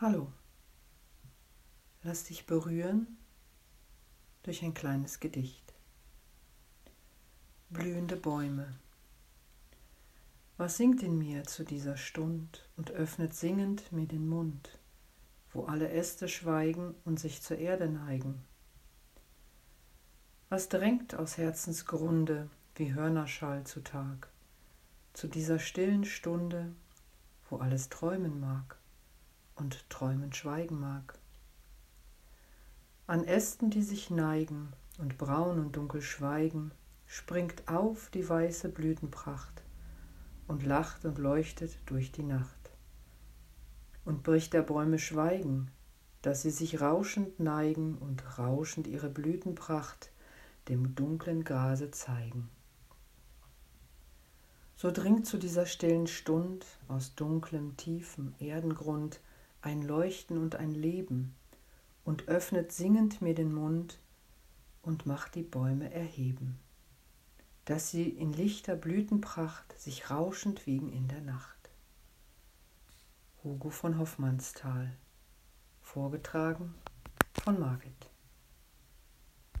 Hallo, lass dich berühren durch ein kleines Gedicht. Blühende Bäume. Was singt in mir zu dieser Stund und öffnet singend mir den Mund, wo alle Äste schweigen und sich zur Erde neigen? Was drängt aus Herzensgrunde wie Hörnerschall zu Tag, zu dieser stillen Stunde, wo alles träumen mag? Und träumen schweigen mag. An Ästen, die sich neigen und braun und dunkel schweigen, springt auf die weiße Blütenpracht und lacht und leuchtet durch die Nacht. Und bricht der Bäume Schweigen, dass sie sich rauschend neigen und rauschend ihre Blütenpracht dem dunklen Grase zeigen. So dringt zu dieser stillen Stund aus dunklem, tiefem Erdengrund ein Leuchten und ein Leben und öffnet singend mir den Mund und macht die Bäume erheben, dass sie in lichter Blütenpracht sich rauschend wiegen in der Nacht. Hugo von Hoffmannsthal, vorgetragen von Margit.